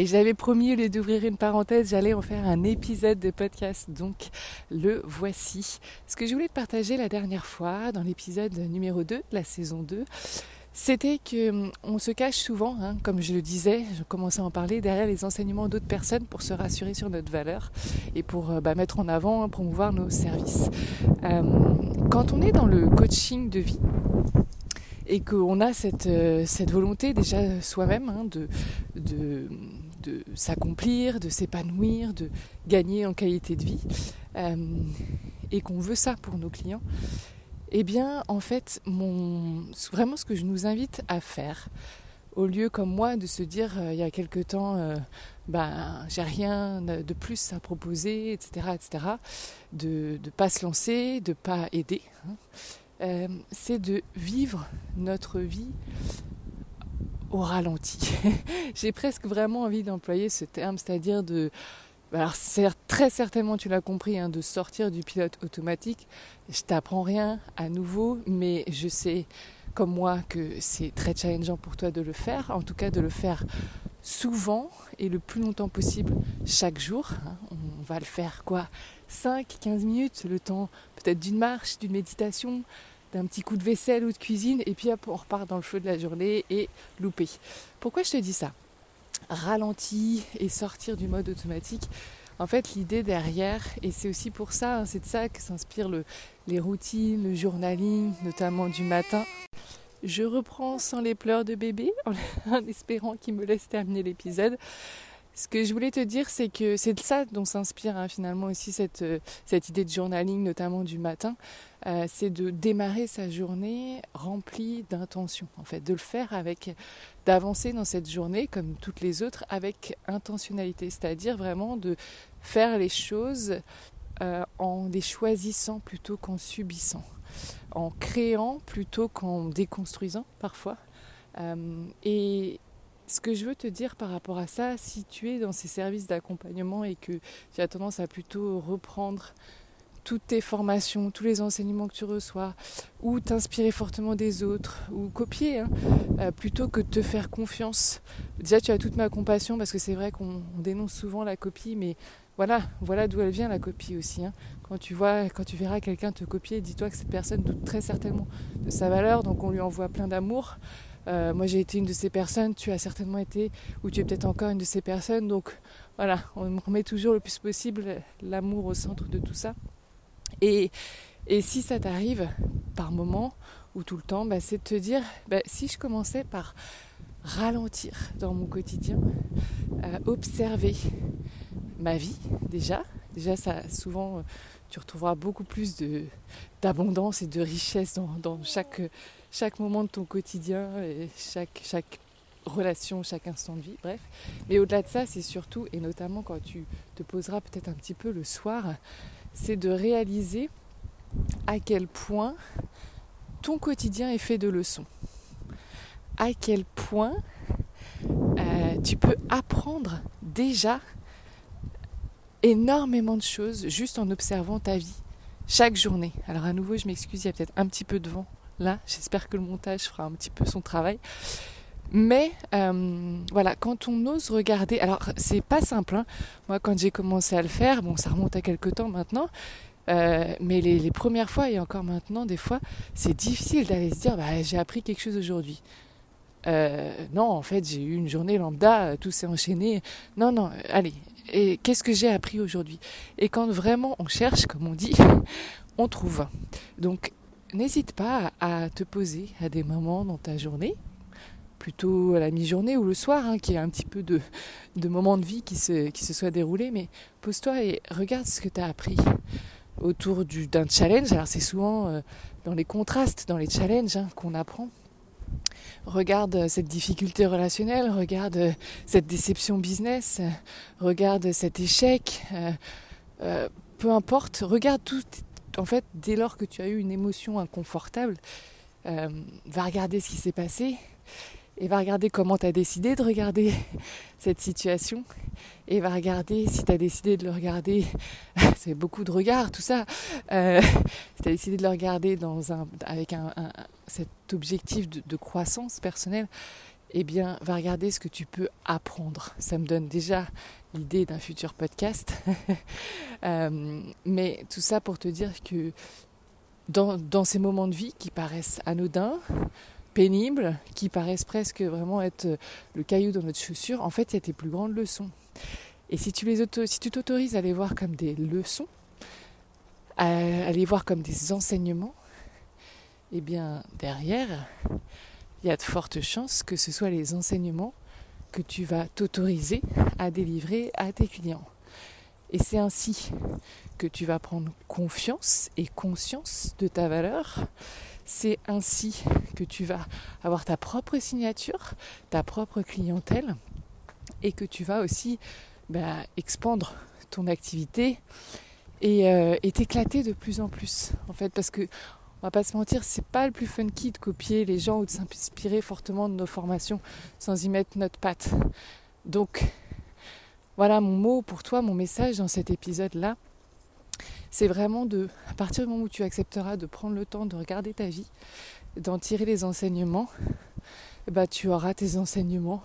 Et j'avais promis, au lieu d'ouvrir une parenthèse, j'allais en faire un épisode de podcast. Donc, le voici. Ce que je voulais te partager la dernière fois, dans l'épisode numéro 2 de la saison 2, c'était que hum, on se cache souvent, hein, comme je le disais, je commençais à en parler, derrière les enseignements d'autres personnes pour se rassurer sur notre valeur et pour euh, bah, mettre en avant, promouvoir nos services. Hum, quand on est dans le coaching de vie, et qu'on a cette, euh, cette volonté déjà soi-même hein, de, de, de s'accomplir, de s'épanouir, de gagner en qualité de vie, euh, et qu'on veut ça pour nos clients, eh bien, en fait, vraiment ce que je nous invite à faire, au lieu comme moi de se dire euh, il y a quelque temps, euh, ben j'ai rien de plus à proposer, etc., etc., de ne pas se lancer, de pas aider, hein, c'est de vivre notre vie au ralenti. J'ai presque vraiment envie d'employer ce terme, c'est-à-dire de... Alors très certainement tu l'as compris, hein, de sortir du pilote automatique. Je t'apprends rien à nouveau, mais je sais comme moi que c'est très challengeant pour toi de le faire, en tout cas de le faire souvent et le plus longtemps possible chaque jour. Hein. On va le faire quoi 5, 15 minutes, le temps peut-être d'une marche, d'une méditation, d'un petit coup de vaisselle ou de cuisine, et puis on repart dans le feu de la journée et loupé. Pourquoi je te dis ça? Ralentir et sortir du mode automatique. En fait, l'idée derrière, et c'est aussi pour ça, hein, c'est de ça que s'inspirent le, les routines, le journaling, notamment du matin. Je reprends sans les pleurs de bébé, en espérant qu'il me laisse terminer l'épisode. Ce que je voulais te dire, c'est que c'est de ça dont s'inspire hein, finalement aussi cette, euh, cette idée de journaling, notamment du matin. Euh, c'est de démarrer sa journée remplie d'intention, en fait, de le faire avec, d'avancer dans cette journée comme toutes les autres avec intentionnalité, c'est-à-dire vraiment de faire les choses euh, en les choisissant plutôt qu'en subissant, en créant plutôt qu'en déconstruisant parfois. et ce que je veux te dire par rapport à ça, si tu es dans ces services d'accompagnement et que tu as tendance à plutôt reprendre toutes tes formations, tous les enseignements que tu reçois, ou t'inspirer fortement des autres, ou copier, hein, euh, plutôt que de te faire confiance. Déjà, tu as toute ma compassion parce que c'est vrai qu'on dénonce souvent la copie, mais voilà, voilà d'où elle vient la copie aussi. Hein. Quand tu quand tu verras quelqu'un te copier, dis-toi que cette personne doute très certainement de sa valeur, donc on lui envoie plein d'amour. Euh, moi j'ai été une de ces personnes, tu as certainement été, ou tu es peut-être encore une de ces personnes. Donc voilà, on remet toujours le plus possible l'amour au centre de tout ça. Et, si ça t'arrive par moment ou tout le temps, bah, c'est de te dire, bah, si je commençais par ralentir dans mon quotidien, euh, observer ma vie déjà, déjà ça souvent tu retrouveras beaucoup plus d'abondance et de richesse dans, chaque chaque moment de ton quotidien, et chaque, chaque relation, chaque instant de vie, bref. Mais au-delà de ça, c'est surtout, et notamment quand tu te poseras peut-être un petit peu le soir, c'est de réaliser à quel point ton quotidien est fait de leçons. À quel point euh, tu peux apprendre déjà énormément de choses juste en observant ta vie chaque journée. Alors à nouveau, je m'excuse, il y a peut-être un petit peu de vent là. J'espère que le montage fera un petit peu son travail. Mais euh, voilà, quand on ose regarder, alors c'est pas simple. Hein. Moi, quand j'ai commencé à le faire, bon, ça remonte à quelques temps maintenant. Euh, mais les, premières fois et encore maintenant, des fois, c'est difficile d'aller se dire, bah, j'ai appris quelque chose aujourd'hui. Euh, non, en fait, j'ai eu une journée lambda, tout s'est enchaîné. Non, non, allez. Et qu'est-ce que j'ai appris aujourd'hui? Et quand vraiment on cherche, comme on dit, on trouve. Donc, n'hésite pas à te poser à des moments dans ta journée, plutôt à la mi-journée ou le soir, hein, qui est un petit peu de, moments de vie qui se, qui se soient déroulés, mais pose-toi et regarde ce que tu as appris autour d'un challenge. Alors c'est souvent euh, dans les contrastes, dans les challenges hein, qu'on apprend. Regarde cette difficulté relationnelle, regarde cette déception business, regarde cet échec, peu importe, regarde tout. En fait, dès lors que tu as eu une émotion inconfortable, va regarder ce qui s'est passé et va regarder comment tu as décidé de regarder cette situation et va regarder si tu as décidé de le regarder, c'est beaucoup de regards tout ça, euh, si tu as décidé de le regarder dans un, avec un, cet objectif de, croissance personnelle, eh bien va regarder ce que tu peux apprendre. Ça me donne déjà l'idée d'un futur podcast. euh, mais tout ça pour te dire que dans, dans ces moments de vie qui paraissent anodins, pénibles, qui paraissent presque vraiment être euh, le caillou dans notre chaussure, en fait, il y a tes plus grandes leçons. Et si tu les si tu t'autorises à les voir comme des leçons, à, les voir comme des enseignements, eh bien, derrière, il y a de fortes chances que ce soit les enseignements que tu vas t'autoriser à délivrer à tes clients. Et c'est ainsi que tu vas prendre confiance et conscience de ta valeur c'est ainsi que tu vas avoir ta propre signature, ta propre clientèle et que tu vas aussi bah, expandre ton activité euh, et t'éclater de plus en plus en fait parce que on va pas se mentir, c'est pas le plus funky de copier les gens ou de s'inspirer fortement de nos formations sans y mettre notre patte. Donc voilà mon mot pour toi, mon message dans cet épisode là c'est vraiment de, à partir du moment où tu accepteras de prendre le temps de regarder ta vie, d'en tirer les enseignements, bah, tu auras tes enseignements,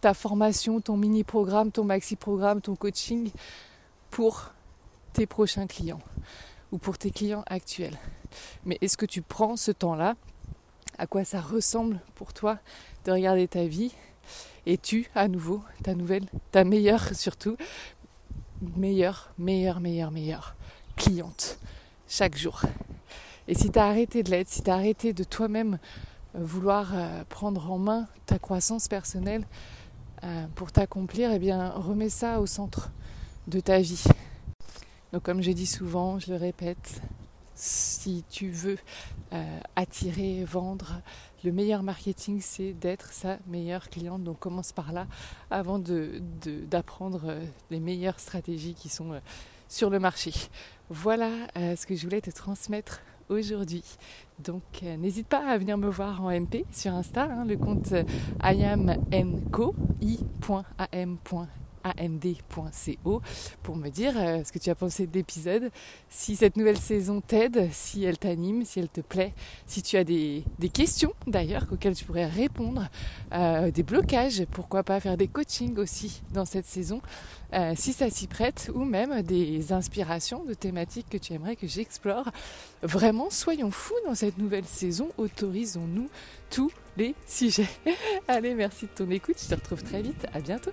ta formation, ton mini-programme, ton maxi-programme, ton coaching pour tes prochains clients ou pour tes clients actuels. Mais est-ce que tu prends ce temps-là? À quoi ça ressemble pour toi de regarder ta vie? Et tu, à nouveau, ta nouvelle, ta meilleure surtout, meilleure, meilleure, meilleure, meilleure cliente chaque jour. Et si tu as arrêté de l'être, si tu as arrêté de toi-même euh, vouloir euh, prendre en main ta croissance personnelle euh, pour t'accomplir, eh bien remets ça au centre de ta vie. Donc comme j'ai dit souvent, je le répète, si tu veux attirer, vendre, le meilleur marketing, c'est d'être sa meilleure cliente. Donc commence par là avant d'apprendre de, les meilleures stratégies qui sont sur le marché. Voilà euh, ce que je voulais te transmettre aujourd'hui. Donc euh, n'hésite pas à venir me voir en MP sur Insta, hein, le compte euh, iamnco, i.am and.co pour me dire euh, ce que tu as pensé de l'épisode, si cette nouvelle saison t'aide, si elle t'anime, si elle te plaît, si tu as des, questions d'ailleurs auxquelles tu pourrais répondre, euh, des blocages, pourquoi pas faire des coachings aussi dans cette saison, euh, si ça s'y prête, ou même des inspirations de thématiques que tu aimerais que j'explore. Vraiment, soyons fous dans cette nouvelle saison, autorisons-nous tous les sujets. Allez, merci de ton écoute, je te retrouve très vite, à bientôt.